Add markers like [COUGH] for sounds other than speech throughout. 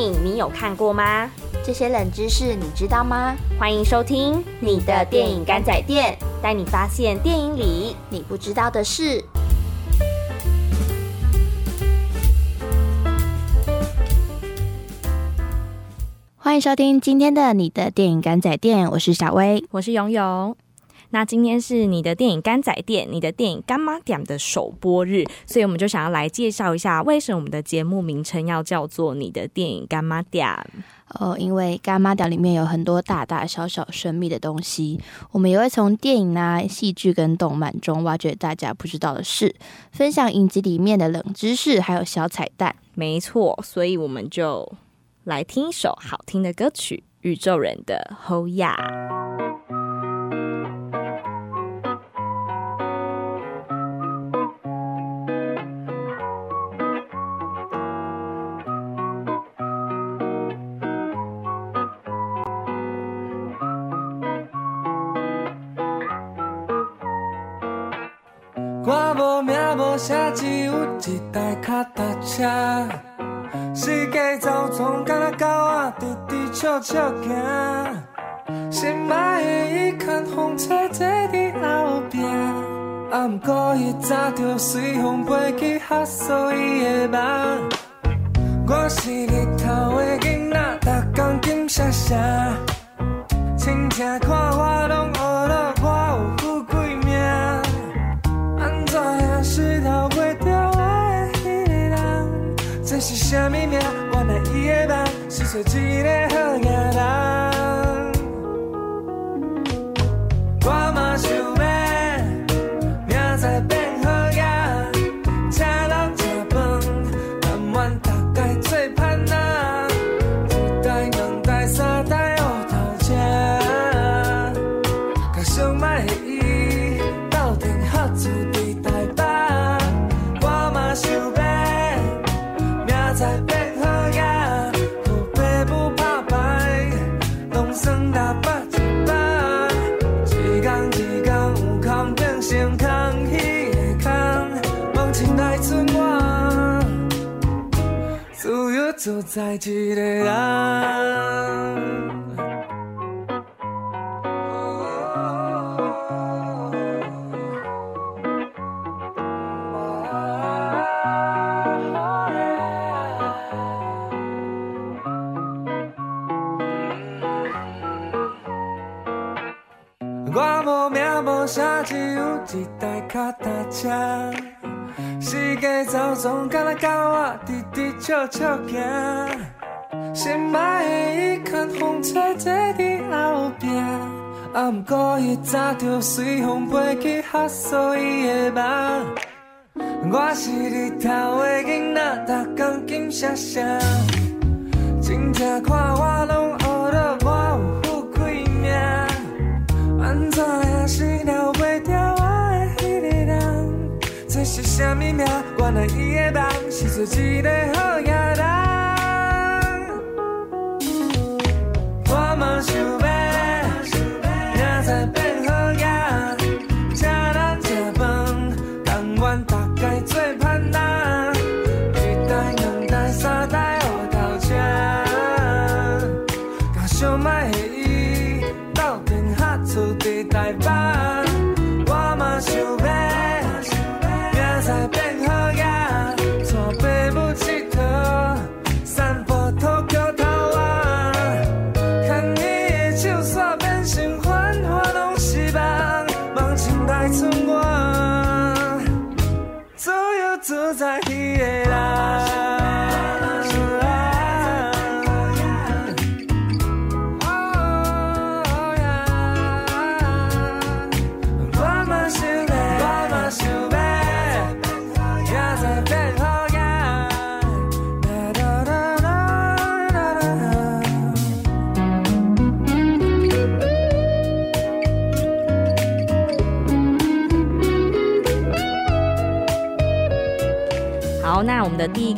影你有看过吗？这些冷知识你知道吗？欢迎收听你的电影干仔店，带你发现电影里你不知道的事。欢迎收听今天的你的电影干仔店，我是小薇，我是勇勇。那今天是你的电影干仔店，你的电影干妈点的首播日，所以我们就想要来介绍一下，为什么我们的节目名称要叫做你的电影干妈点。哦，因为干妈点里面有很多大大小小神秘的东西，我们也会从电影啊、戏剧跟动漫中挖掘大家不知道的事，分享影集里面的冷知识，还有小彩蛋。没错，所以我们就来听一首好听的歌曲，《宇宙人的 Ho Ya》。我无名无姓，只有一台脚踏车。世界走总敢若狗仔，直直笑笑行。心爱的伊牵风车坐伫后壁，啊，毋过伊早就随风飞去哈索伊的梦。我是日头的囡仔，逐工金闪闪，亲像看是啥物名？原来伊的梦是做一个由自在一个人。只有一台脚踏车，世界走总敢若仔，直直笑笑行。心爱的伊牵风车坐伫后边，啊，毋过伊早就随风飞去哈索伊的梦。我是日头的囡仔，逐工金闪闪，真正看我拢啥物名？原来伊的梦是做一个好样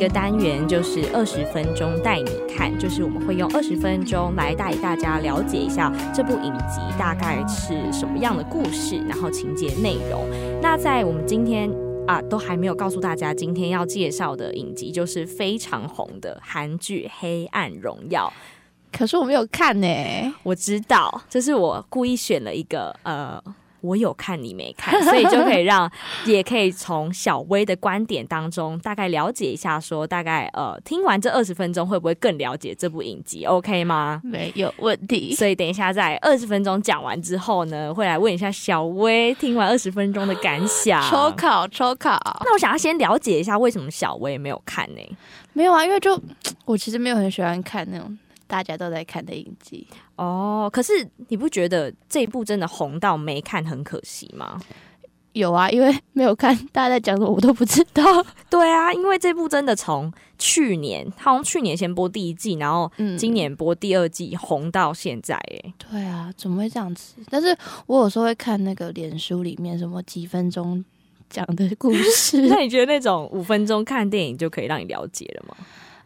个单元就是二十分钟带你看，就是我们会用二十分钟来带大家了解一下这部影集大概是什么样的故事，然后情节内容。那在我们今天啊，都还没有告诉大家，今天要介绍的影集就是非常红的韩剧《黑暗荣耀》。可是我没有看呢、我知道，这是我故意选了一个呃。我有看你没看，所以就可以让，也可以从小薇的观点当中大概了解一下说大概呃，听完这二十分钟会不会更了解这部影集？OK 吗？没有问题。所以等一下在二十分钟讲完之后呢，会来问一下小薇听完二十分钟的感想。抽考，抽考，那我想要先了解一下为什么小薇没有看呢？没有啊，因为就 [TSK] 我其实没有很喜欢看那种大家都在看的影集。哦，可是你不觉得这一部真的红到没看很可惜吗？有啊，因为没有看，大家在讲什么我都不知道。[LAUGHS] 对啊，因为这部真的从去年，好像去年先播第一季，然后嗯今年播第二季，红到现在，哎，对啊，怎么会这样子？但是我有时候会看那个脸书里面什么几分钟讲的故事，[LAUGHS] 那你觉得那种五分钟看电影就可以让你了解了吗？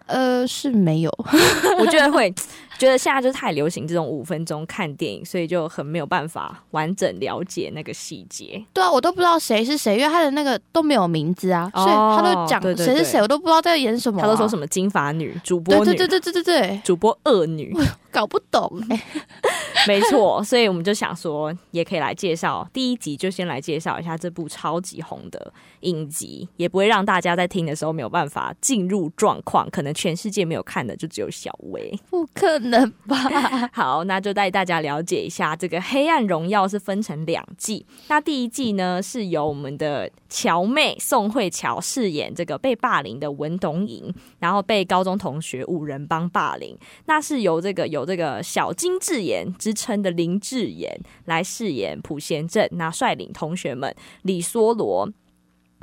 呃，是没有。[LAUGHS] 我觉得会，觉得现在就太流行这种五分钟看电影，所以就很没有办法完整了解那个细节。对啊，我都不知道谁是谁，因为他的那个都没有名字啊，哦所以他都讲谁是谁，我都不知道在演什么、啊他都说什么金发女、主播女、对对对对对对对，主播恶女，搞不懂哎、[LAUGHS] 没错，所以我们就想说，也可以来介绍第一集，就先来介绍一下这部超级红的影集，也不会让大家在听的时候没有办法进入状况。可能全世界没有看的就只有小薇。不可能吧？[LAUGHS] 好，那就带大家了解一下这个《黑暗荣耀》是分成两季。那第一季呢，是由我们的乔妹宋慧乔饰演这个被霸凌的文董颖，然后被高中同学五人帮霸凌。那是由这个有这个小金智妍之称的林智妍来饰演朴贤镇，那率领同学们李梭罗。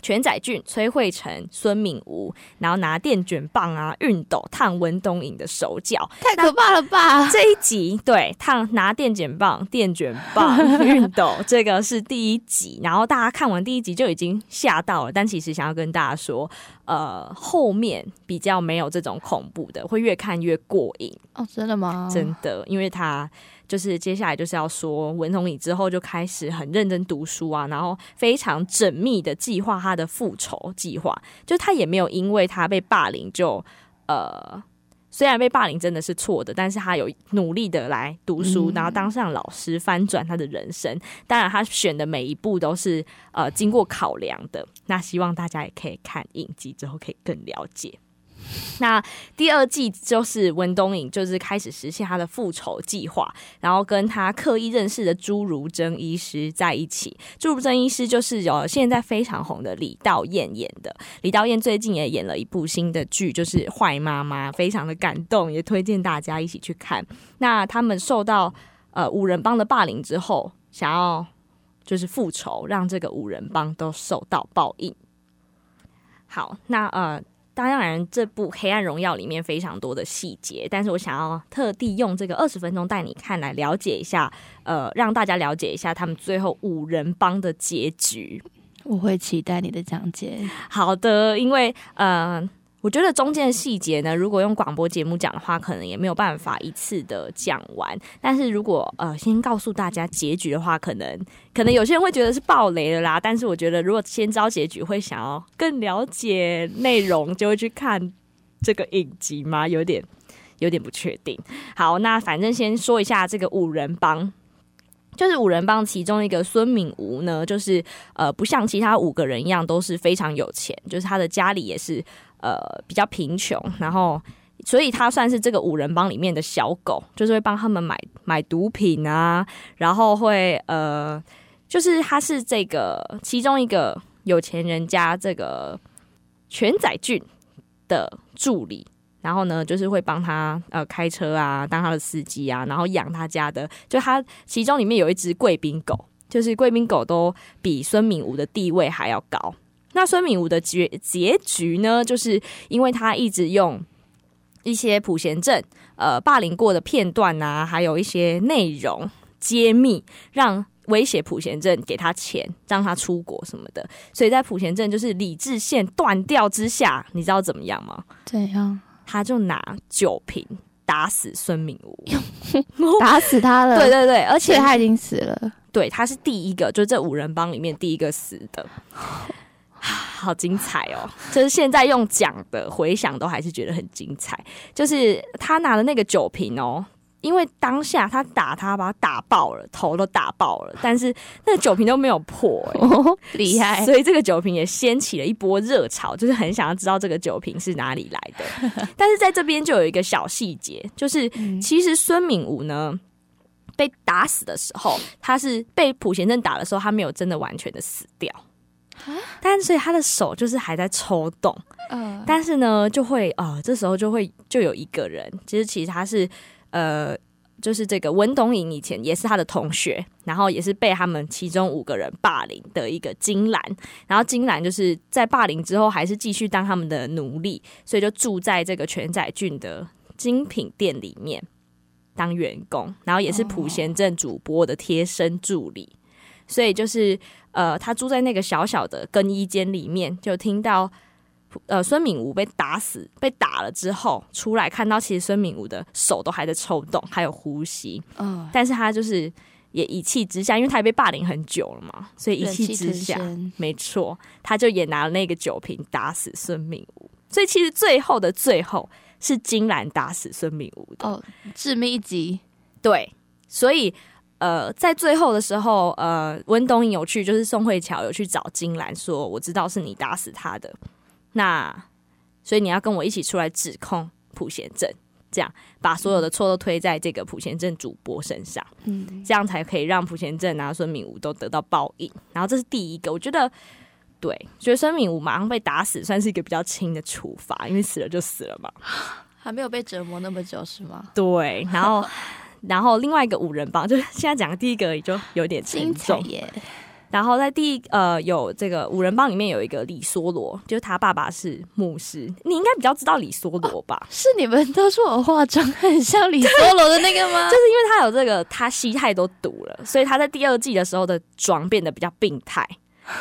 全载俊、崔慧成、孙敏吾，然后拿电卷棒啊、熨斗烫文东影的手脚，太可怕了吧？这一集对烫拿电卷棒、电卷棒、熨斗，这个是第一集。然后大家看完第一集就已经吓到了，但其实想要跟大家说，呃，后面比较没有这种恐怖的，会越看越过瘾，哦，真的吗？真的，因为他。就是接下来就是要说文同颖之后就开始很认真读书啊，然后非常缜密的计划他的复仇计划。就他也没有因为他被霸凌就呃，虽然被霸凌真的是错的，但是他有努力的来读书，嗯然后当上老师，翻转他的人生。当然，他选的每一步都是呃经过考量的。那希望大家也可以看影集之后可以更了解。那第二季就是文东颖，就是开始实现他的复仇计划，然后跟他刻意认识的朱如真医师在一起。朱如真医师就是有现在非常红的李道彦演的，李道彦最近也演了一部新的剧，就是《坏妈妈》，非常的感动，也推荐大家一起去看。那他们受到呃五人帮的霸凌之后，想要就是复仇，让这个五人帮都受到报应。好，那呃。当然，这部《黑暗荣耀》里面非常多的细节，但是我想要特地用这个二十分钟带你看，来了解一下，呃，让大家了解一下他们最后五人帮的结局。我会期待你的讲解。好的，因为呃，我觉得中间的细节呢，如果用广播节目讲的话，可能也没有办法一次的讲完。但是如果呃先告诉大家结局的话，可能可能有些人会觉得是暴雷了啦。但是我觉得如果先招结局，会想要更了解内容，就会去看这个影集吗？有点有点不确定。好，那反正先说一下这个五人帮。就是五人帮其中一个孙敏吾呢，就是呃不像其他五个人一样都是非常有钱，就是他的家里也是呃比较贫穷，然后所以他算是这个五人帮里面的小狗，就是会帮他们买买毒品啊，然后会呃就是他是这个其中一个有钱人家这个全载俊的助理。然后呢，就是会帮他呃开车啊，当他的司机啊，然后养他家的，就他其中里面有一只贵宾狗，就是贵宾狗都比孙敏吾的地位还要高。那孙敏吾的结结局呢，就是因为他一直用一些普贤正呃霸凌过的片段啊，还有一些内容揭秘，让威胁普贤镇给他钱，让他出国什么的。所以在普贤镇就是理智线断掉之下，你知道怎么样吗？怎样他就拿酒瓶打死孙敏武。打死他了？对对对，而且他已经死了。对他是第一个，就这五人帮里面第一个死的。[SIGHS] 好精彩哦！就是现在用讲的回想都还是觉得很精彩。就是他拿的那个酒瓶哦，因为当下他打他把他打爆了，头都打爆了，但是那个酒瓶都没有破、哎，[LAUGHS] 哦，厉害！所以这个酒瓶也掀起了一波热潮，就是很想要知道这个酒瓶是哪里来的。[LAUGHS] 但是在这边就有一个小细节，就是其实孙敏武呢被打死的时候，他是被普贤正打的时候，他没有真的完全的死掉，但所以他的手就是还在抽动。嗯，但是呢，就会呃，这时候就会就有一个人，其实其实他是呃，就是这个文东颖以前也是他的同学，然后也是被他们其中五个人霸凌的一个金兰，然后金兰就是在霸凌之后还是继续当他们的奴隶，所以就住在这个全仔郡的精品店里面当员工，然后也是普贤镇主播的贴身助理，所以就是呃，他住在那个小小的更衣间里面，就听到。呃，孙敏武被打死，被打了之后出来，看到其实孙敏武的手都还在抽动，还有呼吸，嗯，但是他就是也一气之下，因为他也被霸凌很久了嘛，所以一气之下，没错，他就也拿了那个酒瓶打死孙敏武。所以其实最后的最后是金兰打死孙敏武的，哦，致命一击，对，所以。呃，在最后的时候，呃，温东颖有去，就是宋慧乔有去找金兰说：“我知道是你打死他的，那所以你要跟我一起出来指控普贤正，这样把所有的错都推在这个普贤正主播身上，嗯，这样才可以让普贤正啊、孙敏武都得到报应。然后这是第一个，我觉得对，觉得孙敏武马上被打死，算是一个比较轻的处罚，因为死了就死了嘛。还没有被折磨那么久是吗？对，然后然后另外一个五人帮，[LAUGHS] 就是现在讲的第一个也就有点沉重，耶！然后在第一呃有这个五人帮里面有一个李梭罗，就是他爸爸是牧师，你应该比较知道李梭罗吧？是你们都说我化妆很像李梭罗的那个吗？[LAUGHS] 就是因为他有这个，他吸太多毒了，所以他在第二季的时候的妆变得比较病态，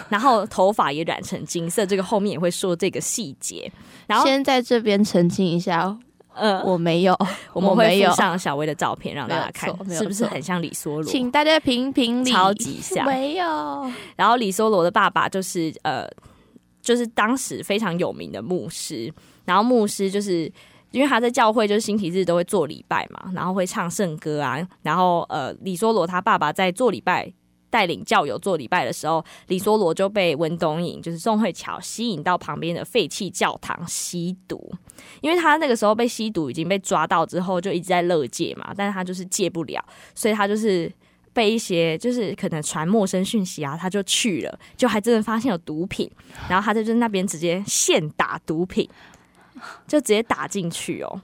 然后头发也染成金色，这个后面也会说这个细节。然后先在这边澄清一下，呃，我没有，[LAUGHS] 我们会没有附，上小薇的照片让大家看是不是很像李梭罗？请大家评评理。超级像没有，然后李梭罗的爸爸就是呃，就是当时非常有名的牧师，然后牧师就是。因为他在教会就是星期日都会做礼拜嘛，然后会唱圣歌啊，然后呃，李梭罗他爸爸在做礼拜带领教友做礼拜的时候，李梭罗就被温东颖就是宋慧乔吸引到旁边的废弃教堂吸毒，因为他那个时候被吸毒已经被抓到之后就一直在乐戒嘛，但是他就是戒不了，所以他就是被一些就是可能传陌生讯息啊，他就去了，就还真的发现有毒品，然后他就在那边直接现打毒品，就直接打进去哦。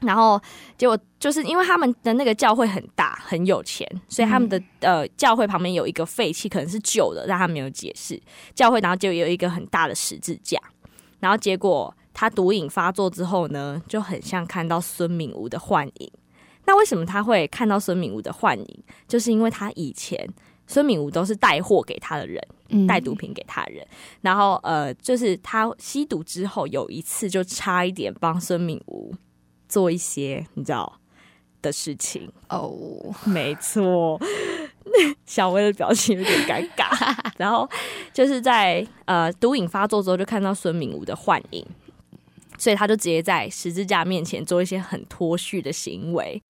然后结果就是因为他们的那个教会很大很有钱，所以他们的、呃教会旁边有一个废弃，可能是旧的，但他没有解释。教会然后就有一个很大的十字架，然后结果他毒瘾发作之后呢，就很像看到孙敏吾的幻影。那为什么他会看到孙敏吾的幻影？就是因为他以前孙敏吾都是带货给他的人，嗯带毒品给他人，然后呃，就是他吸毒之后有一次就差一点帮孙敏武做一些你知道的事情，哦，没错，小薇的表情有点尴尬。[LAUGHS] 然后就是在呃毒瘾发作之后，就看到孙明武的幻影，所以他就直接在十字架面前做一些很脱序的行为。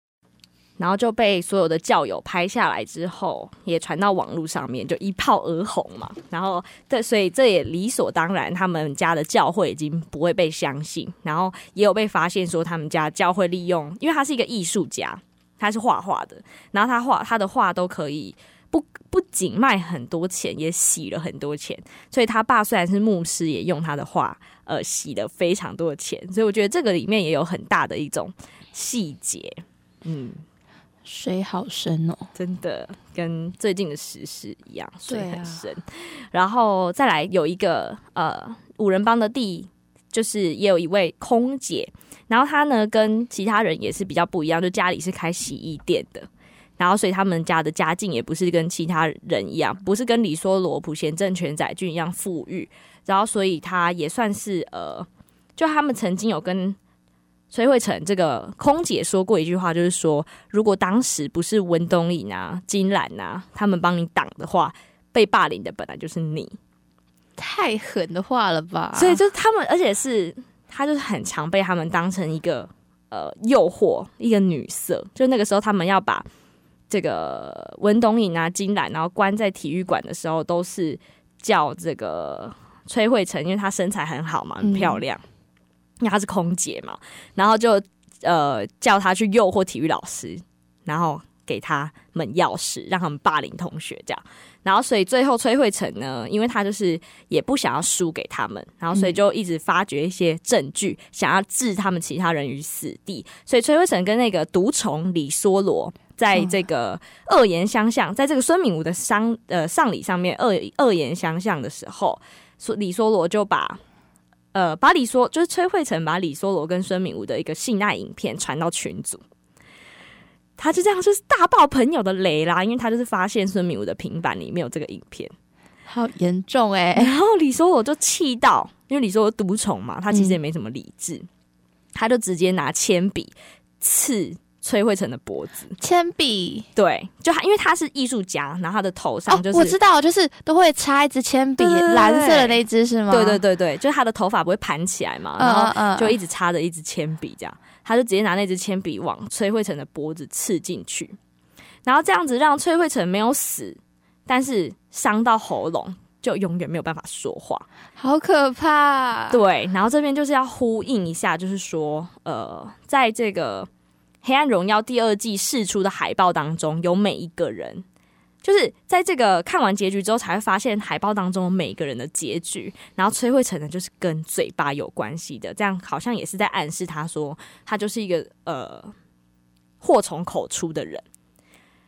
然后就被所有的教友拍下来之后，也传到网络上面，就一炮而红嘛。然后对，所以这也理所当然，他们家的教会已经不会被相信。然后也有被发现说，他们家教会利用，因为他是一个艺术家，他是画画的，然后他画他的画都可以不不仅卖很多钱，也洗了很多钱。所以他爸虽然是牧师，也用他的画呃洗了非常多的钱。所以我觉得这个里面也有很大的一种细节，嗯。水好深哦。真的跟最近的时事一样，水很深。然后再来有一个呃五人帮的第，就是也有一位空姐，然后她呢跟其他人也是比较不一样，就家里是开洗衣店的。然后，所以他们家的家境也不是跟其他人一样，不是跟李梭罗、普贤正、全载俊一样富裕。然后，所以他也算是呃，就他们曾经有跟崔慧成这个空姐说过一句话，就是说，如果当时不是文东颖啊、金兰啊他们帮你挡的话，被霸凌的本来就是你。太狠的话了吧？所以就是他们，而且是他就是很常被他们当成一个呃诱惑，一个女色。就那个时候，他们要把这个文东颖啊、金兰，然后关在体育馆的时候，都是叫这个崔慧成，因为她身材很好嘛，很漂亮，因为她是空姐嘛，然后就呃叫她去诱惑体育老师，然后给他们钥匙，让他们霸凌同学这样。然后，所以最后崔慧成呢，因为他就是也不想要输给他们，然后所以就一直发掘一些证据，想要置他们其他人于死地。所以崔慧成跟那个毒虫李梭罗在这个恶言相向，在这个孙敏武的丧呃丧礼上面恶恶言相向的时候，说李梭罗就把呃把李说就是崔慧成把李梭罗跟孙敏武的一个性爱影片传到群组。他就这样就是大爆朋友的雷啦，因为他就是发现孙敏武的平板里面有这个影片，好严重哎、然后李梭罗就气到，因为李梭罗独宠嘛，他其实也没什么理智，他就直接拿铅笔刺崔慧成的脖子。铅笔对，就他因为他是艺术家，然后他的头上就是、哦，我知道，就是都会插一支铅笔，蓝色的那支是吗？对对对对，就是他的头发不会盘起来嘛，然后就一直插着一支铅笔，这样他就直接拿那支铅笔往崔慧成的脖子刺进去，然后这样子让崔慧成没有死，但是伤到喉咙，就永远没有办法说话。好可怕。对，然后这边就是要呼应一下，就是说，呃，在这个《黑暗荣耀》第二季释出的海报当中，有每一个人。就是在这个看完结局之后，才会发现海报当中每一个人的结局。然后崔慧成呢，就是跟嘴巴有关系的，这样好像也是在暗示他说，他就是一个呃祸从口出的人，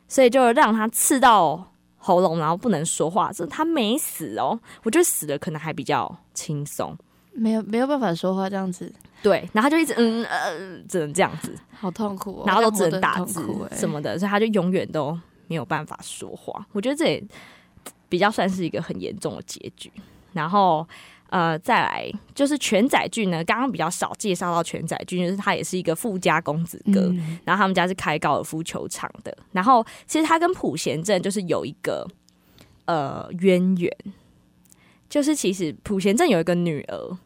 所以就让他刺到喉咙，然后不能说话。这他没死哦，我觉得死了可能还比较轻松。没有没有办法说话，这样子对，然后他就一直嗯呃，只能这样子，好痛苦、哦，然后都只能打字什么的，所以他就永远都没有办法说话。我觉得这也比较算是一个很严重的结局。然后呃，再来就是全载俊呢，刚刚比较少介绍到全载俊，就是他也是一个富家公子哥，嗯然后他们家是开高尔夫球场的。然后其实他跟普贤镇就是有一个呃渊源，就是其实普贤镇有一个女儿，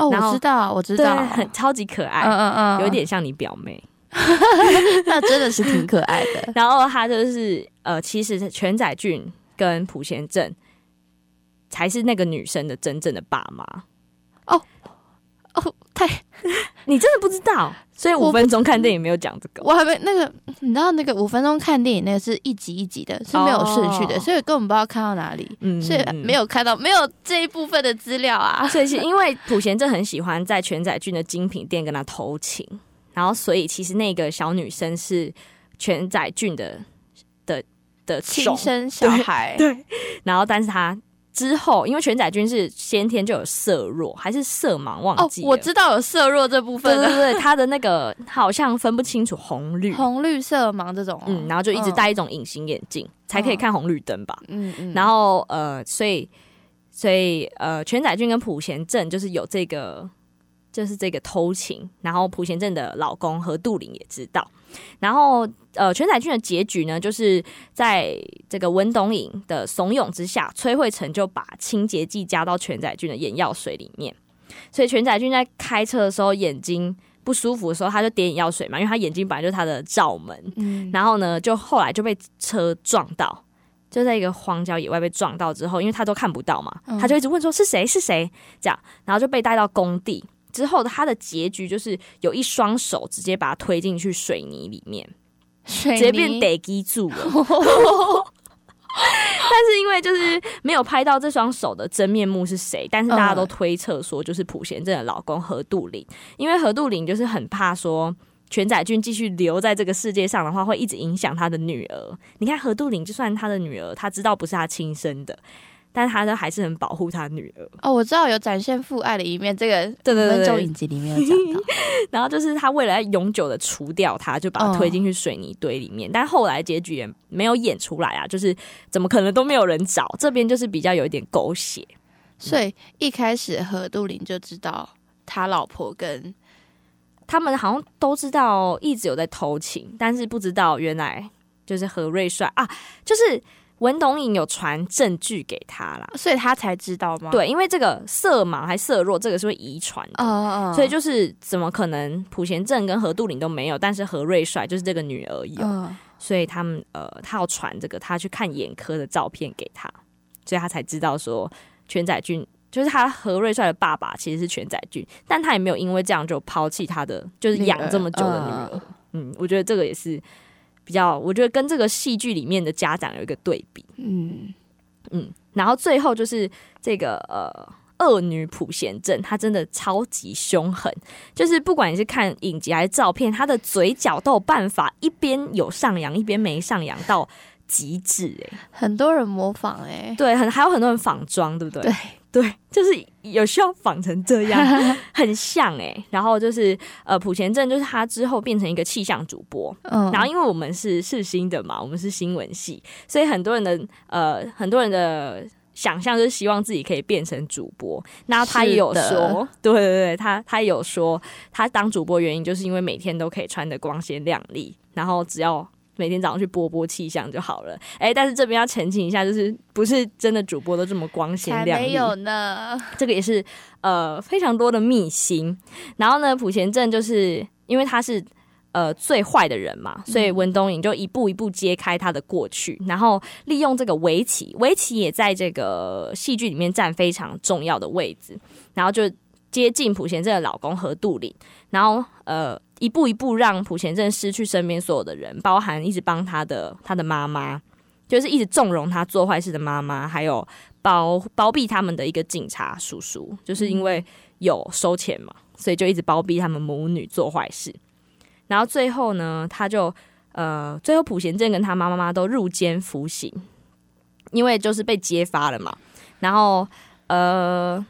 哦，我知道，我知，道，很超级可爱，嗯嗯嗯，有一点像你表妹。[LAUGHS] 那真的是挺可爱的。[LAUGHS] 然后他就是呃，其实全宰俊跟朴贤正才是那个女生的真正的爸妈。哦，太，[LAUGHS] 你真的不知道？所以五分钟看电影没有讲这个。我还没那个，你知道那个五分钟看电影那个是一集一集的，是没有顺序的，哦所以根本不知道看到哪里，嗯所以没有看到没有这一部分的资料啊。[LAUGHS] 所以是因为普贤正很喜欢在全宰俊的精品店跟他偷情，然后所以其实那个小女生是全宰俊的的的亲生小孩，[LAUGHS] 对然后但是他之后因为全仔君是先天就有色弱还是色盲忘哦记，了，我知道有色弱这部分的，对对对，他的那个好像分不清楚红绿，红绿色盲这种哦，嗯，然后就一直戴一种隐形眼镜，才可以看红绿灯吧。嗯嗯，然后呃，所以所以呃，全仔君跟普贤正就是有这个。就是这个偷情，然后朴贤正的老公和杜林也知道，然后呃，全载俊的结局呢，就是在这个文东颖的怂恿之下，崔慧成就把清洁剂加到全载俊的眼药水里面，所以全载俊在开车的时候眼睛不舒服的时候，他就点眼药水嘛，因为他眼睛本来就是他的罩门，嗯，然后呢，就后来就被车撞到，就在一个荒郊野外被撞到之后，因为他都看不到嘛，嗯他就一直问说是谁？是谁？这样，然后就被带到工地之后，他的结局就是有一双手直接把他推进去水泥里面，水直接变泥得基住了。但是因为就是没有拍到这双手的真面目是谁，但是大家都嗯推测说就是普贤正的老公何杜林，因为何杜林就是很怕说全宰俊继续留在这个世界上的话，会一直影响他的女儿。你看何杜林就算他的女儿，他知道不是他亲生的，但是他都还是很保护他女儿。哦，我知道有展现父爱的一面，这个对对对对分钟影集里面有讲到，[LAUGHS] 然后就是他为了要永久的除掉他，就把他推进去水泥堆里面。但后来结局也没有演出来啊，就是怎么可能都没有人找？这边就是比较有一点狗血。所以一开始何杜林就知道他老婆跟他们好像都知道一直有在偷情，但是不知道原来就是何瑞帅啊，就是文董颖有传证据给他啦。所以他才知道吗？，对，因为这个色盲还色弱，这个是会遗传的。哦哦，所以就是怎么可能普贤正跟何杜林都没有，但是何瑞帅就是这个女儿有，嗯，所以他们呃，他要传这个他去看眼科的照片给他，所以他才知道说全载俊就是他何瑞帅的爸爸其实是全载俊，但他也没有因为这样就抛弃他的就是养这么久的女儿。嗯，我觉得这个也是比较，我觉得跟这个戏剧里面的家长有一个对比。嗯，嗯，然后最后就是这个呃。恶女普贤正，她真的超级凶狠，就是不管你是看影集还是照片，她的嘴角都有办法一边有上扬，一边没上扬到极致、欸。很多人模仿哎，对，很还有很多人仿妆，对不对？对对，就是有需要仿成这样，[LAUGHS] 很像哎、然后就是呃，普贤正就是他之后变成一个气象主播，嗯，然后因为我们是世新的嘛，我们是新闻系，所以很多人的呃很多人的想象就是希望自己可以变成主播。然后他也有说，对对对，他他也有说，他当主播原因就是因为每天都可以穿的光鲜亮丽，然后只要。每天早上去播播气象就好了，哎，但是这边要澄清一下，就是不是真的主播都这么光鲜亮丽，没有呢，这个也是呃非常多的秘辛。然后呢，普贤镇就是因为他是呃最坏的人嘛，所以文东颖就一步一步揭开他的过去，然后利用这个围棋，围棋也在这个戏剧里面占非常重要的位置，然后就接近普贤镇的老公何杜岭，然后呃。一步一步让普贤正失去身边所有的人，包含一直帮他的他的妈妈，就是一直纵容他做坏事的妈妈，还有包包庇他们的一个警察叔叔，就是因为有收钱嘛，所以就一直包庇他们母女做坏事。然后最后呢，他就呃，最后普贤正跟他妈妈都入监服刑，因为就是被揭发了嘛。然后呃，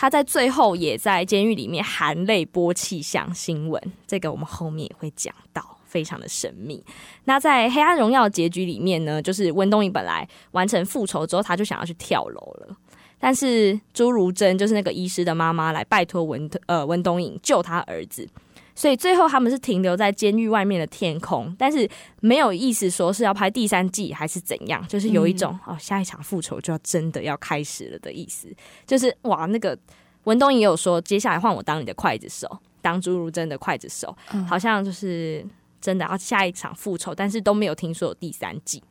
他在最后也在监狱里面含泪播气象新闻，这个我们后面也会讲到。非常的神秘。那在《黑暗荣耀》结局里面呢，就是温东颖本来完成复仇之后，他就想要去跳楼了，但是朱如珍就是那个医师的妈妈来拜托文呃温东颖救他儿子，所以最后他们是停留在监狱外面的天空，但是没有意思说是要拍第三季还是怎样，就是有一种、哦下一场复仇就要真的要开始了的意思，就是哇那个文东也有说，接下来换我当你的刽子手，当朱如真的刽子手，嗯好像就是真的要下一场复仇，但是都没有听说有第三季。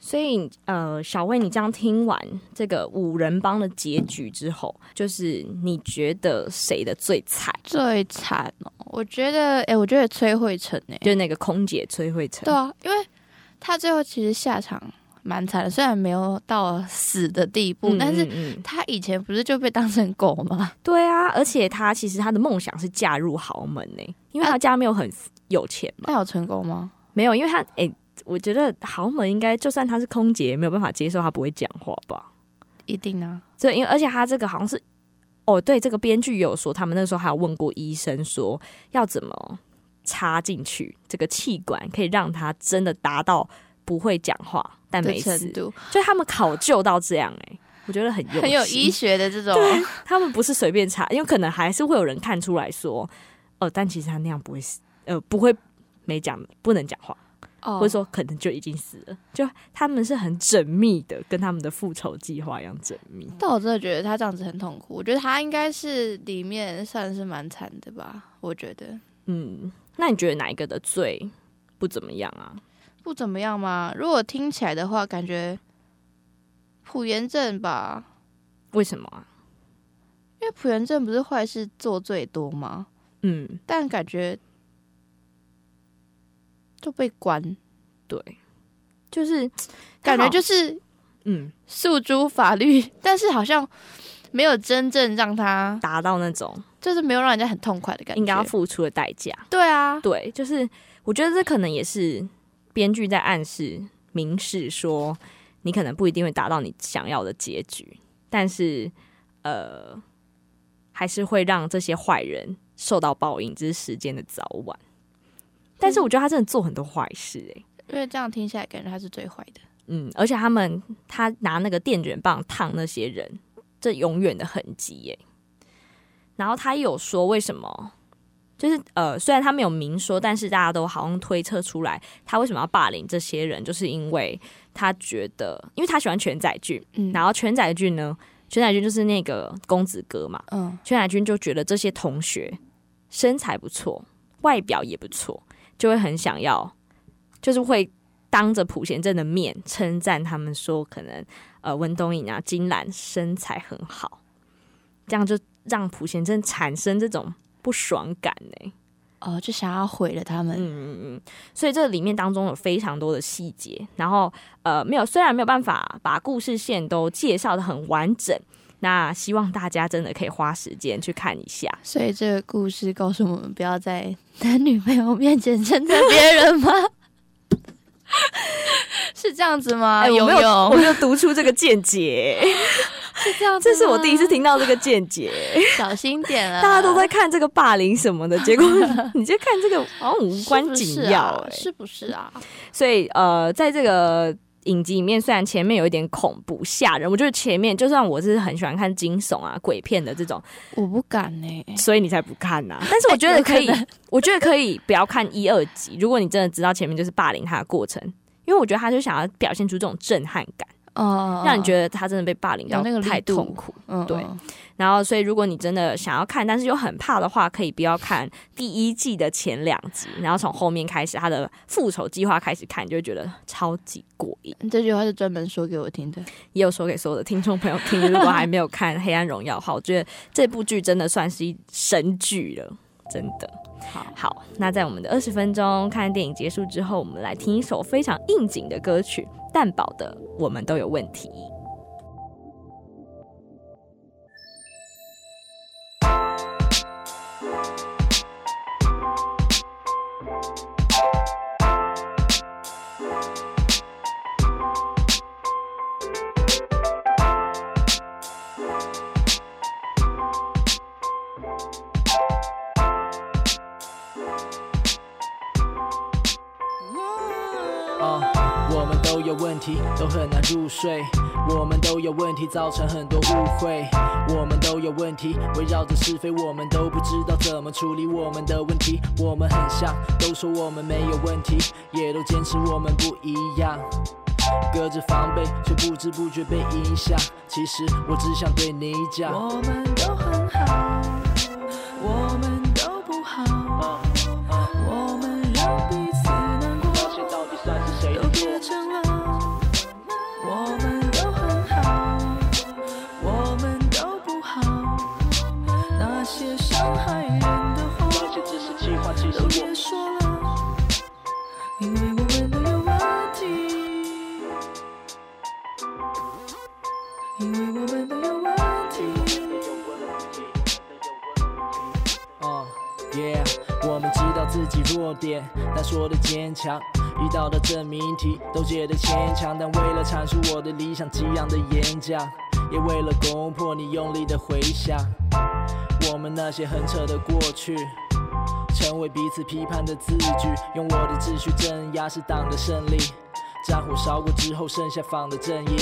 所以，呃，小魏，你这样听完这个五人帮的结局之后，就是你觉得谁的最惨？最惨哦，我觉得，哎、我觉得崔慧成哎、就是那个空姐崔慧成。对啊，因为他最后其实下场蛮惨的，虽然没有到死的地步，嗯但是他以前不是就被当成狗吗？对啊，而且她其实她的梦想是嫁入豪门呢、因为她家没有很有钱嘛，那有成功吗？没有，因为她诶、我觉得豪门应该就算她是空姐，也没有办法接受她不会讲话吧。一定啊，对，因为而且他这个好像是，哦，对，这个编剧有说，他们那时候还有问过医生说要怎么插进去这个气管，可以让他真的达到不会讲话但的没死程，度就他们考究到这样、欸，我觉得很用很有心医学的这种，他们不是随便查，因为可能还是会有人看出来说，呃，但其实他那样不会死，呃，不会没讲，不能讲话，哦或者说可能就已经死了，就他们是很缜密的，跟他们的复仇计划一样缜密。但我真的觉得他这样子很痛苦，我觉得他应该是里面算是蛮惨的吧，我觉得嗯，那你觉得哪一个的最不怎么样啊？不怎么样吗？如果听起来的话，感觉朴元正吧，为什么啊？因为朴元正不是坏事做最多吗？嗯，但感觉就被关，对，就是感觉就是嗯，诉诸法律，但是好像没有真正让他，达到那种就是没有让人家很痛快的感觉。应该要付出的代价。对啊，对，就是我觉得这可能也是编剧在暗示、明示说，你可能不一定会达到你想要的结局，但是呃，还是会让这些坏人受到报应，只是时间的早晚。但是我觉得他真的做很多坏事、欸，因为这样听起来，感觉他是最坏的。嗯，而且他们他拿那个电卷棒烫那些人，这永远的痕迹耶。然后他也有说为什么就是呃，虽然他没有明说，但是大家都好像推测出来，他为什么要霸凌这些人，就是因为他觉得，因为他喜欢全宰俊，嗯。然后全宰俊呢，全宰俊就是那个公子哥嘛，嗯。全宰俊就觉得这些同学身材不错，外表也不错，就会很想要，就是会当着普贤正的面称赞他们说，可能呃文东颖啊、金兰身材很好，这样就让普贤正产生这种不爽感呢、哦，就想要毁了他们。嗯嗯嗯，所以这里面当中有非常多的细节，然后呃没有，虽然没有办法把故事线都介绍的很完整，那希望大家真的可以花时间去看一下。所以这个故事告诉我们，不要在男女朋友面前称赞别人吗？[LAUGHS] 是这样子吗？哎、游我没有，我泳没有读出这个见解，[LAUGHS] 是这样子，这是我第一次听到这个见解。小心点啊！大家都在看这个霸凌什么的，结果 [LAUGHS] 你就看这个好像无关紧要、是啊哎、是不是啊？所以呃，在这个影集里面，虽然前面有一点恐怖吓人，我觉得前面就算我是很喜欢看惊悚啊、鬼片的这种，我不敢呢、所以你才不看呐、但是我觉得 [LAUGHS] 可以，我觉得可以不要看一二集。如果你真的知道前面就是霸凌他的过程，因为我觉得他就想要表现出这种震撼感，哦，让你觉得他真的被霸凌到那个力太度痛苦。嗯对然后，所以如果你真的想要看，但是又很怕的话，可以不要看第一季的前两集，然后从后面开始他的复仇计划开始看，你就会觉得超级过瘾。嗯这句话是专门说给我听的。也有说给所有的听众朋友听，如果还没有看《[LAUGHS] 黑暗荣耀》的话，我觉得这部剧真的算是一神剧了，真的。好，好，那在我们的二十分钟看电影结束之后，我们来听一首非常应景的歌曲，蛋堡的《我们都有问题》。啊、我们都有问题，都很难入睡。我们都有问题，造成很多误会。我们都有问题，围绕着是非，我们都不知道怎么处理我们的问题。我们很像，都说我们没有问题，也都坚持我们不一样。隔着防备，却不知不觉被影响。其实我只想对你讲，我们都很好，弱点，但说的坚强。遇到的证明题都觉得牵强，但为了阐述我的理想，激昂的演讲，也为了攻破你用力的回响。我们那些很扯的过去，成为彼此批判的字句，用我的秩序镇压是党的胜利。战火烧过之后，剩下仿的正义。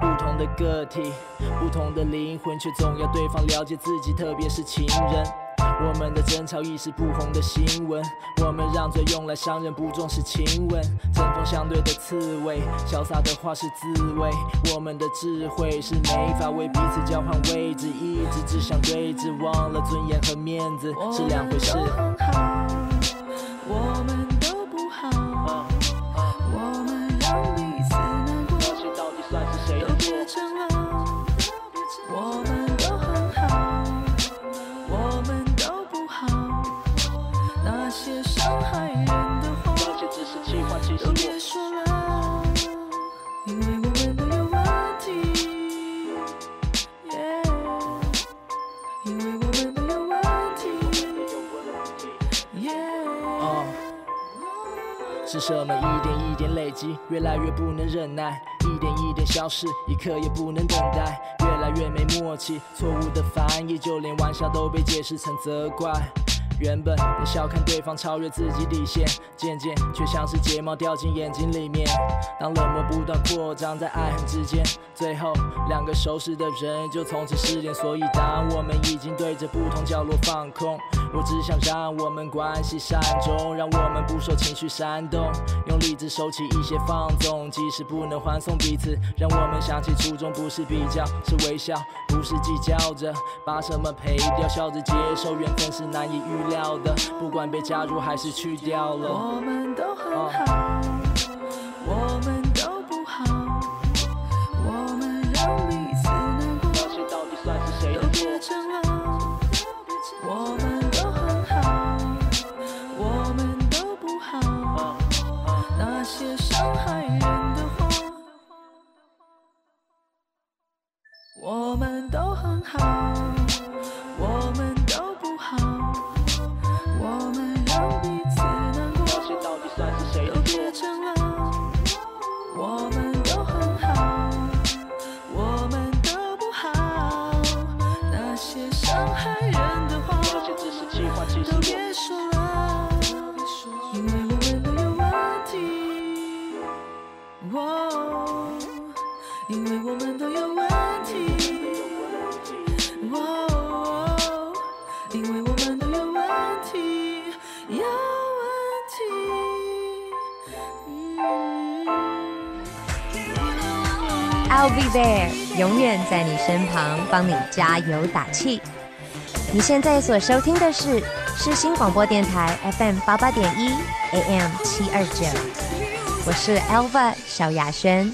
不同的个体，不同的灵魂，却总要对方了解自己，特别是情人。我们的争吵已是不红的新闻，我们让嘴用来伤人，不重视亲吻。针锋相对的刺猬，潇洒的话是滋味。我们的智慧是没法为彼此交换位置，一直只想对峙，忘了尊严和面子是两回事。越来越不能忍耐，一点一点消失，一刻也不能等待，越来越没默契，错误的翻译，就连玩笑都被解释成责怪。原本能笑看对方超越自己底线，渐渐却像是睫毛掉进眼睛里面。当冷漠不断扩张在爱恨之间，最后两个熟识的人就从此失联。所以当我们已经对着不同角落放空，我只想让我们关系善终，让我们不受情绪煽动，用理智收起一些放纵，即使不能欢送彼此，让我们想起初衷不是比较，是微笑，不是计较着把什么赔掉，笑着接受缘分是难以预料的，不管被加入还是去掉了。我们都很好，在你身旁，帮你加油打气。你现在所收听的是世新广播电台 FM 八八点一 AM 七二九，我是 Alva 萧亚轩。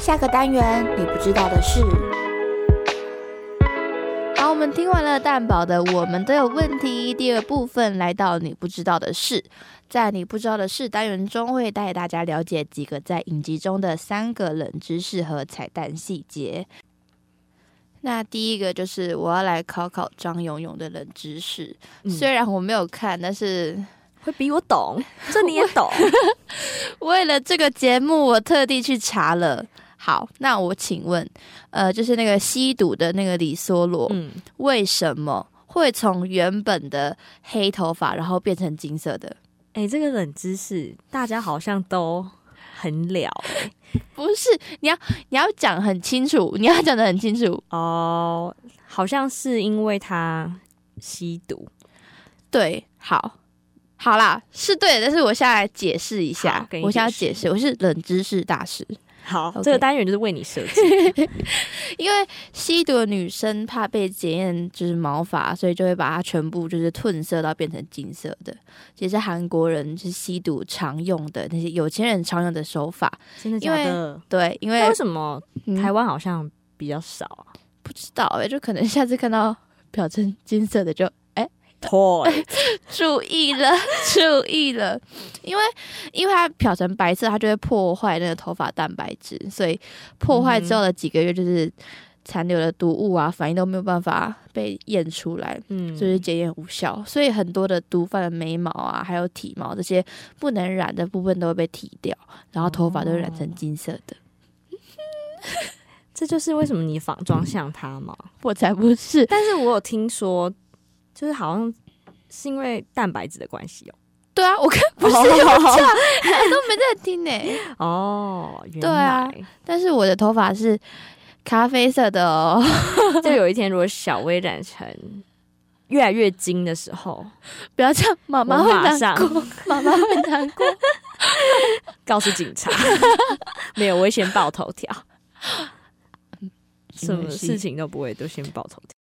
下个单元你不知道的事。好，我们听完了蛋宝的“我们都有问题”第二部分，来到你不知道的事。在你不知道的事单元中，会带大家了解几个在影集中的三个冷知识和彩蛋细节。那第一个就是我要来考考张勇勇的冷知识，嗯虽然我没有看，但是会比我懂，这你也懂。[LAUGHS] 为了这个节目，我特地去查了。好，那我请问，呃，就是那个吸毒的那个李梭罗，嗯，为什么会从原本的黑头发，然后变成金色的？哎、这个冷知识大家好像都很了哎、[LAUGHS] 不是，你要你要讲很清楚，你要讲的很清楚。哦，好像是因为他吸毒。对，好，好啦，是对的，但是我现在来解释一下我现在解释，我是冷知识大师。好这个单元就是为你设计。[LAUGHS] 因为吸毒的女生怕被检验就是毛发，所以就会把它全部就是褪色到变成金色的，其实韩国人就是吸毒常用的那些有钱人常用的手法。真的假的？对，因为为什么嗯台湾好像比较少啊？不知道哎、就可能下次看到表成金色的就对，[LAUGHS] 注意了，[LAUGHS] 注意了，因为因为它漂成白色，它就会破坏那个头发蛋白质，所以破坏之后的几个月就是残留的毒物啊，反应都没有办法被验出来。嗯，就是检验无效，所以很多的毒贩的眉毛啊，还有体毛这些不能染的部分都会被剃掉，然后头发都染成金色的。[LAUGHS] 这就是为什么你仿妆像他嘛。我才不是，但是我有听说，就是好像是因为蛋白质的关系哦。对啊，我看 [LAUGHS] 不是有这样，都没在听呢、[LAUGHS] 哦，原对啊但是我的头发是咖啡色的哦，[LAUGHS] 就有一天如果小薇染成越来越金的时候，不要这样，妈妈会难过，妈妈会难过。告诉警察，没有，我会先报头条，什么事情都不会，都先报头条。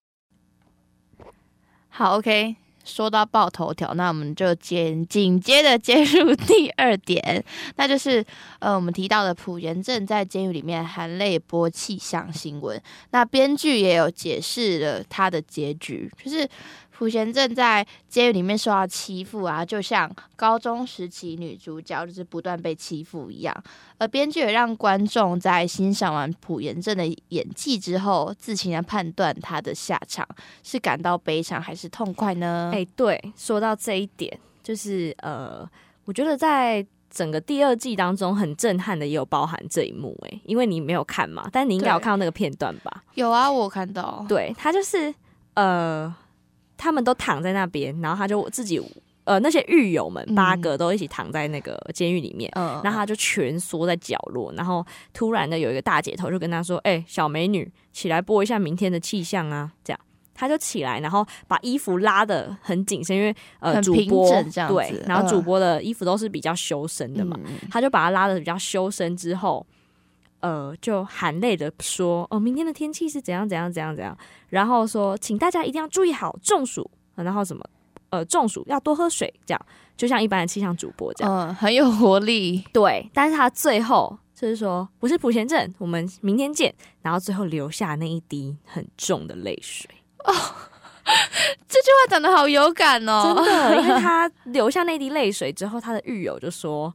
好，OK。说到爆头条，那我们就接紧接着接入第二点，那就是呃，我们提到的朴妍正在监狱里面含泪播气象新闻。那编剧也有解释了他的结局，就是朴贤正在监狱里面受到欺负啊，就像高中时期女主角就是不断被欺负一样。而编剧也让观众在欣赏完朴贤正的演技之后，自行的判断他的下场是感到悲伤还是痛快呢？哎、对，说到这一点，就是呃，我觉得在整个第二季当中很震撼的，也有包含这一幕、哎，因为你没有看嘛，但你应该有看到那个片段吧？有啊，我有看到。对他就是呃，他们都躺在那边，然后他就自己呃那些狱友们嗯八个都一起躺在那个监狱里面。嗯，然后他就蜷缩在角落，然后突然的有一个大姐头就跟他说：“哎、小美女，起来播一下明天的气象啊！”这样，他就起来，然后把衣服拉的很紧身，因为呃主播对，然后嗯主播的衣服都是比较修身的嘛，嗯他就把它拉的比较修身之后，呃，就含泪的说：“哦，明天的天气是怎样怎样怎样怎样。”然后说：“请大家一定要注意好中暑，然后什么呃中暑要多喝水，这样就像一般的气象主播这样。嗯，很有活力。对，但是他最后就是说：“我是普贤镇，我们明天见。”然后最后留下那一滴很重的泪水，[LAUGHS] 这句话讲的好有感哦，真的，因为他流下那滴泪水之后，他的狱友就说：“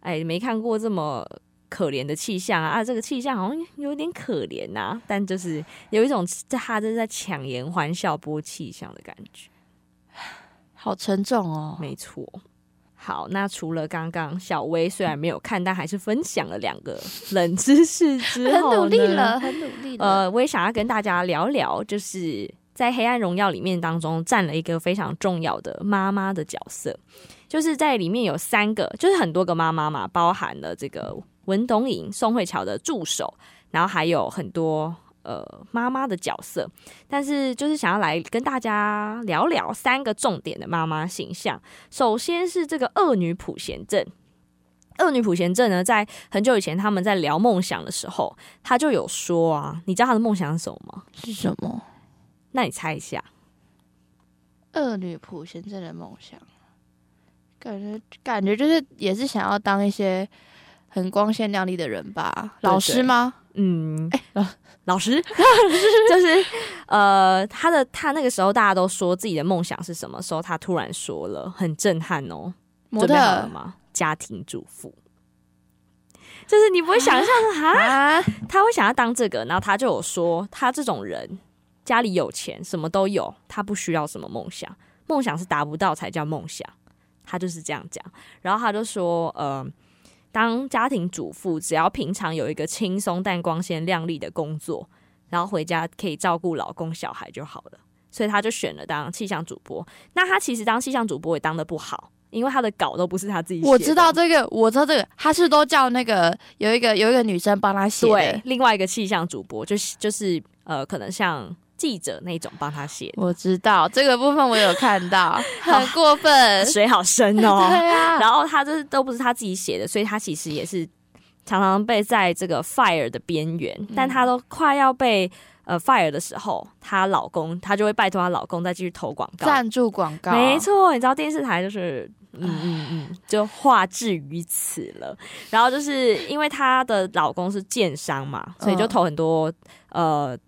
哎，没看过这么。”可怜的气象啊！啊，这个气象好像有点可怜呐、但就是有一种他这是在强颜欢笑播气象的感觉。好沉重哦。没错。好，那除了刚刚小薇虽然没有看，但还是分享了两个冷知识之后 [LAUGHS] 很，努力了，。很努力了。呃，我也想要跟大家聊聊，就是在《黑暗荣耀》里面当中占了一个非常重要的妈妈的角色，就是在里面有三个，就是很多个妈妈嘛，包含了这个文董颖、宋慧乔的助手，然后还有很多。呃，妈妈的角色，但是就是想要来跟大家聊聊三个重点的妈妈形象。首先是这个恶女普贤正，恶女普贤正呢，在很久以前他们在聊梦想的时候，他就有说啊，你知道他的梦想是什么吗？是什么？那你猜一下。恶女普贤正的梦想，感觉感觉就是也是想要当一些很光鲜亮丽的人吧？对老师吗？嗯，老 [LAUGHS] 师 [LAUGHS] 就是呃，他的他那个时候大家都说自己的梦想是什么时候，他突然说了，很震撼哦。模准备好了特吗？家庭主妇，就是你不会想象哈，啊？他会想要当这个，然后他就有说，他这种人家里有钱，什么都有，他不需要什么梦想，梦想是达不到才叫梦想，他就是这样讲。然后他就说，呃，当家庭主妇，只要平常有一个轻松但光鲜亮丽的工作，然后回家可以照顾老公小孩就好了。所以他就选了当气象主播。那他其实当气象主播也当的不好，因为他的稿都不是他自己写的。我知道这个，我知道这个，他是都叫那个有一个有一个女生帮他写另外一个气象主播就是就是呃，可能像记者那种帮他写，我知道这个部分，我有看到，[LAUGHS] 很过分。水好深哦。[LAUGHS] 对啊，然后他这都不是他自己写的，所以他其实也是常常被在这个 fire 的边缘，嗯但他都快要被呃 fire 的时候，她老公她就会拜托她老公再继续投广告。赞助广告，没错，你知道电视台就是，嗯嗯嗯，就话至于此了。然后就是因为她的老公是建商嘛，所以就嗯投很多、呃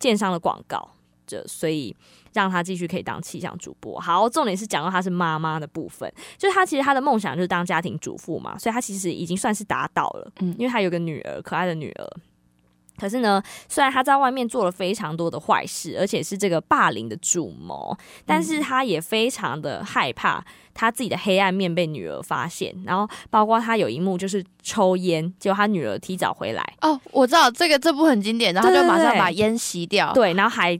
建商的广告，就所以让他继续可以当气象主播。好，重点是讲到她是妈妈的部分，就是她其实她的梦想就是当家庭主妇嘛，所以她其实已经算是达到了，嗯因为她有个女儿，可爱的女儿。可是呢，虽然他在外面做了非常多的坏事，而且是这个霸凌的主谋，但是他也非常的害怕他自己的黑暗面被女儿发现。然后，包括他有一幕就是抽烟，结果他女儿提早回来，哦，我知道这个这部很经典，然后就马上把烟吸掉。对，然后还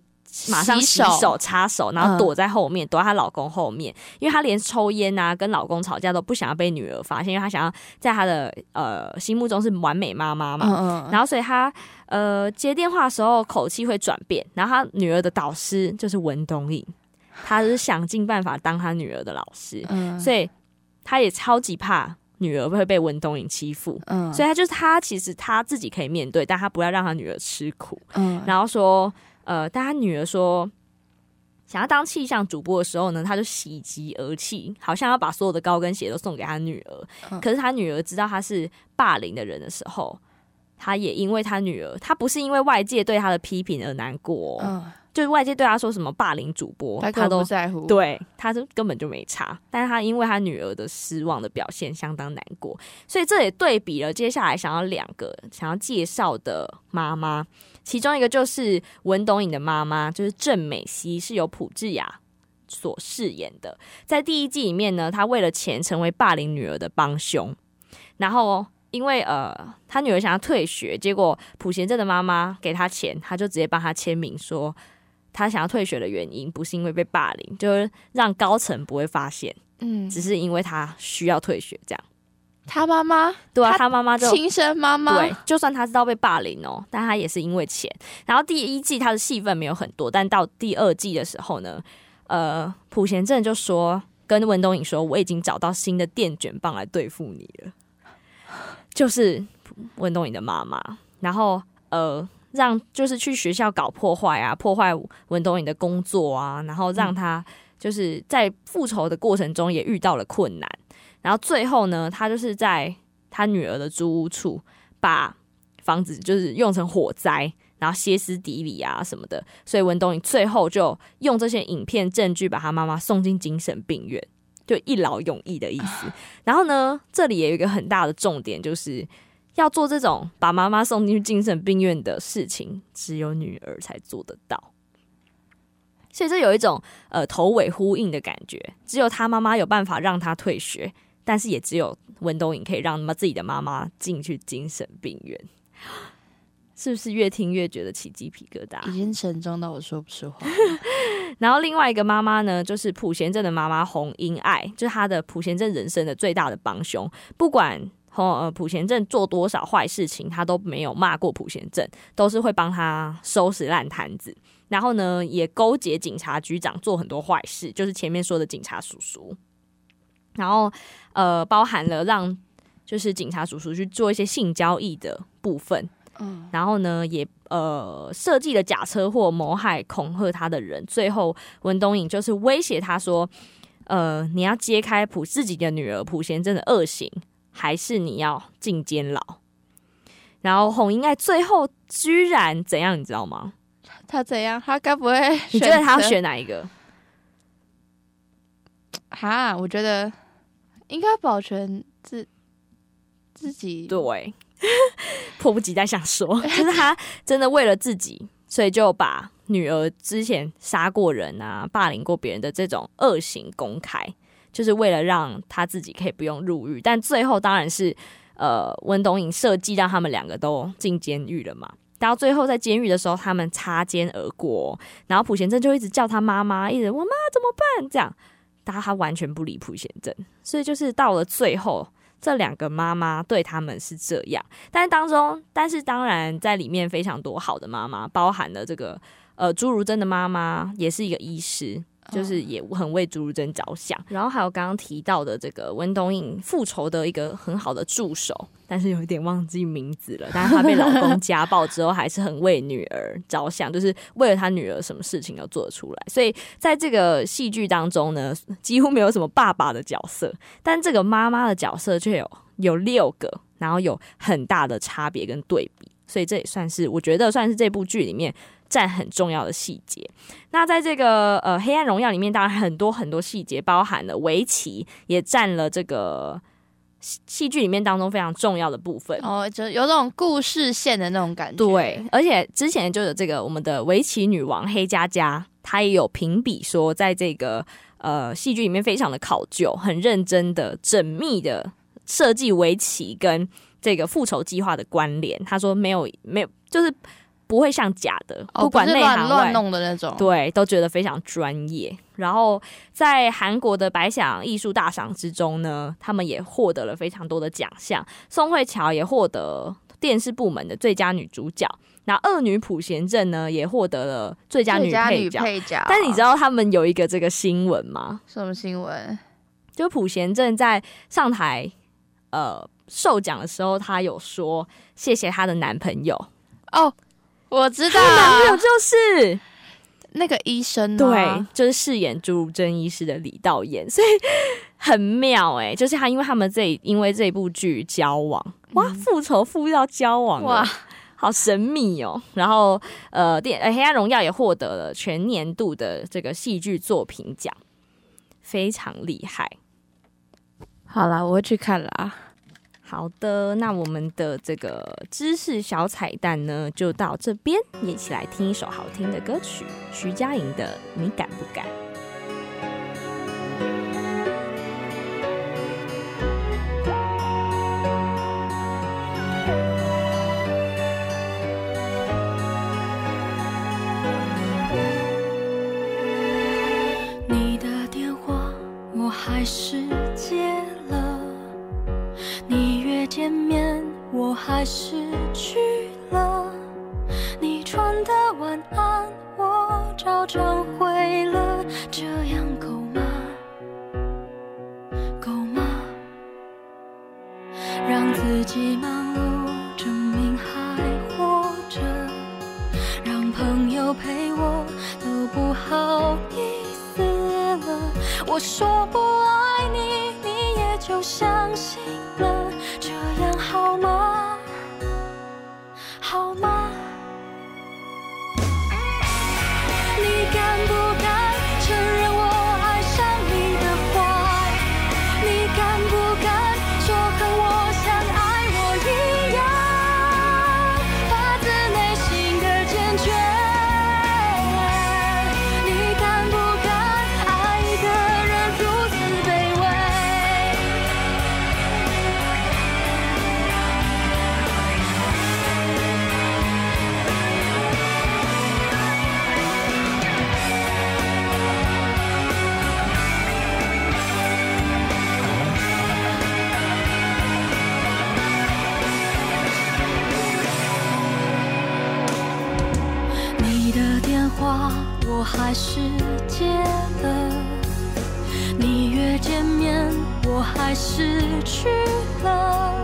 马上洗洗手手、擦手，然后嗯躲在后面，躲在她老公后面，因为她连抽烟啊、跟老公吵架都不想要被女儿发现，因为她想要在她的呃心目中是完美妈妈嘛。嗯嗯，然后，所以她呃接电话的时候口气会转变。然后，他女儿的导师就是文东颖，他就是想尽办法当他女儿的老师，嗯所以他也超级怕女儿会被文东颖欺负。嗯所以他就是他其实他自己可以面对，但他不要让他女儿吃苦。嗯然后说，呃，但他女儿说想要当气象主播的时候呢，他就喜极而泣，好像要把所有的高跟鞋都送给他女儿。嗯可是他女儿知道他是霸凌的人的时候，他也因为他女儿，他不是因为外界对他的批评而难过哦、嗯，就是外界对他说什么霸凌主播，他都不在乎。，对，他就根本就没差，但是他因为他女儿的失望的表现相当难过，所以这也对比了接下来想要两个想要介绍的妈妈，其中一个就是文董颖的妈妈，就是郑美熙，是由朴智雅所饰演的。在第一季里面呢，她为了钱成为霸凌女儿的帮凶，然后。因为呃，他女儿想要退学，结果普贤正的妈妈给他钱，他就直接帮他签名说，他想要退学的原因不是因为被霸凌，就是让高层不会发现，嗯，只是因为他需要退学这样。他妈妈，对啊，他他妈妈就亲生妈妈，对，就算他知道被霸凌哦，但他也是因为钱。然后第一季他的戏份没有很多，但到第二季的时候呢，呃，普贤正就说跟文东颖说，我已经找到新的电卷棒来对付你了，就是文东颖的妈妈。然后呃，让就是去学校搞破坏啊，破坏文东颖的工作啊，然后让他就是在复仇的过程中也遇到了困难。然后最后呢，他就是在他女儿的租屋处把房子就是用成火灾，然后歇斯底里啊什么的，所以文东颖最后就用这些影片证据把他妈妈送进精神病院，就一劳永逸的意思。然后呢，这里也有一个很大的重点，就是要做这种把妈妈送进去精神病院的事情，只有女儿才做得到。所以这有一种呃头尾呼应的感觉，只有他妈妈有办法让他退学，但是也只有文东颖可以让妈自己的妈妈进去精神病院，是不是越听越觉得起鸡皮疙瘩？已经沉重到我说不出话。[LAUGHS] 然后另外一个妈妈呢，就是普贤正的妈妈洪英爱，就是她的普贤正人生的最大的帮凶。不管洪呃朴贤正做多少坏事情，他都没有骂过普贤正，都是会帮他收拾烂摊子。然后呢，也勾结警察局长做很多坏事，就是前面说的警察叔叔。然后呃，包含了让就是警察叔叔去做一些性交易的部分。嗯，然后呢，也呃设计了假车祸谋害恐吓他的人，最后文东颖就是威胁他说，呃，你要揭开普自己的女儿普贤真的恶行，还是你要进监牢？然后洪英爱最后居然怎样，你知道吗？他怎样？他该不会？你觉得他要选？哪一个？哈，我觉得应该保全自自己。对，[LAUGHS] 迫不及待想说，就是他真的为了自己，所以就把女儿之前杀过人啊、霸凌过别人的这种恶行公开，就是为了让他自己可以不用入狱。但最后当然是呃温东颖设计让他们两个都进监狱了嘛。到最后在监狱的时候，他们擦肩而过，然后朴贤正就一直叫他妈妈，一直我妈怎么办这样，但他完全不理朴贤正，所以就是到了最后。这两个妈妈对他们是这样，但是当中，但是当然在里面非常多好的妈妈，包含了这个呃朱如珍的妈妈也是一个医师，就是也很为朱如珍着想。然后还有刚刚提到的这个温东颖复仇的一个很好的助手，但是有一点忘记名字了。但是她被老公 [LAUGHS] 家暴之后，还是很为女儿着想，就是为了她女儿什么事情都做得出来。所以在这个戏剧当中呢，几乎没有什么爸爸的角色，但这个妈妈的角色却有有六个，然后有很大的差别跟对比。所以这也算是我觉得算是这部剧里面占很重要的细节。那在这个呃《黑暗荣耀》里面，当然很多很多细节，包含了围棋，也占了这个戏戏剧里面当中非常重要的部分。哦，就有种故事线的那种感觉。对，，而且之前就有这个我们的围棋女王黑佳佳，她也有评比说，在这个呃戏剧里面非常的考究，很认真的、缜密的设计围棋跟这个复仇计划的关联。她说没有没有，就是不会像假的，哦、不管是内行弄的那种。对，都觉得非常专业。然后在韩国的百想艺术大赏之中呢，他们也获得了非常多的奖项。宋慧乔也获得电视部门的最佳女主角，那恶女朴贤正呢也获得了最佳女。配角。但你知道他们有一个这个新闻吗？什么新闻？就朴贤正在上台呃授奖的时候，她有说谢谢她的男朋友，哦，我知道，男朋友就是那个医生、啊。对，就是饰演朱如贞医师的李道彦，所以很妙哎、就是他因为他们这因为这部剧交往，哇，复仇复到交往哇，好神秘哦。然后呃，电呃《黑暗荣耀》也获得了全年度的这个戏剧作品奖，非常厉害。好啦，我会去看啦。好的，那我们的这个知识小彩蛋呢，就到这边，一起来听一首好听的歌曲，徐佳莹的《你敢不敢》。还是去了。你传的晚安，我照常回了，这样够吗？够吗？让自己忙碌，证明还活着，让朋友陪我都不好意思了。我说不爱你，你也就相信了，这样好吗？失去了，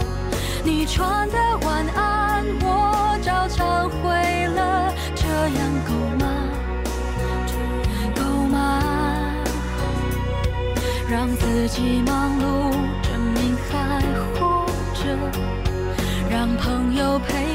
你传的晚安我照常回了，这样够吗？够吗？让自己忙碌，证明还活着。让朋友陪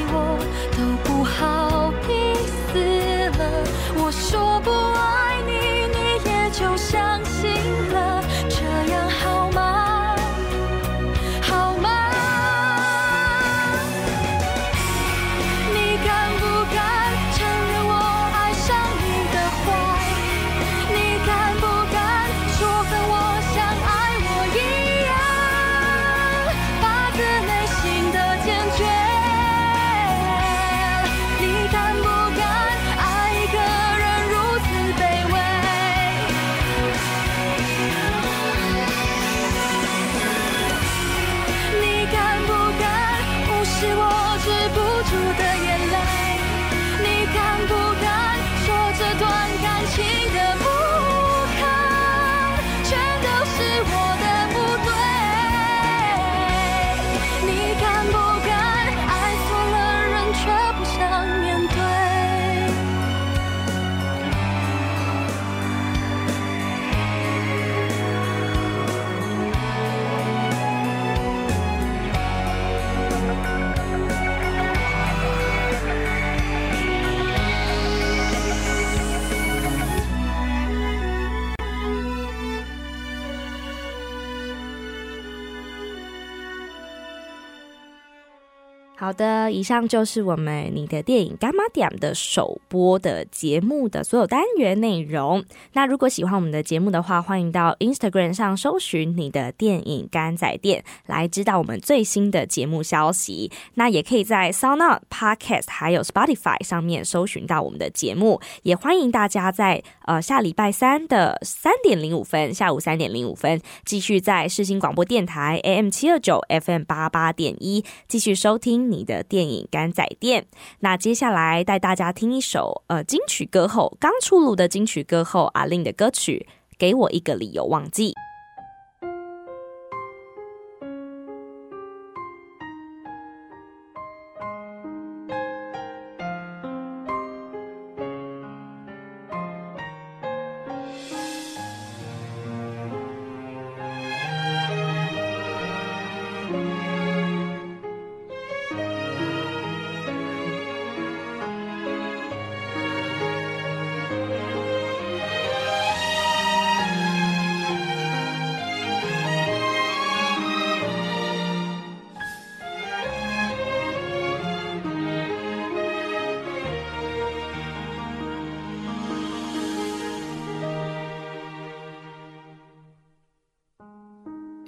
好的，以上就是我们你的电影干妈点的首播的节目的所有单元内容。那如果喜欢我们的节目的话，欢迎到 Instagram 上搜寻你的电影干仔店，来知道我们最新的节目消息。那也可以在 SoundOut、Podcast 还有 Spotify 上面搜寻到我们的节目。也欢迎大家在呃下礼拜三的三点零五分，下午三点零五分，继续在世新广播电台 AM 七二九 FM 八八点一继续收听你的电影干仔店。那接下来带大家听一首呃金曲歌后刚出炉的金曲歌后阿令的歌曲《给我一个理由忘记》。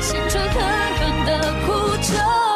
心却狠狠的哭着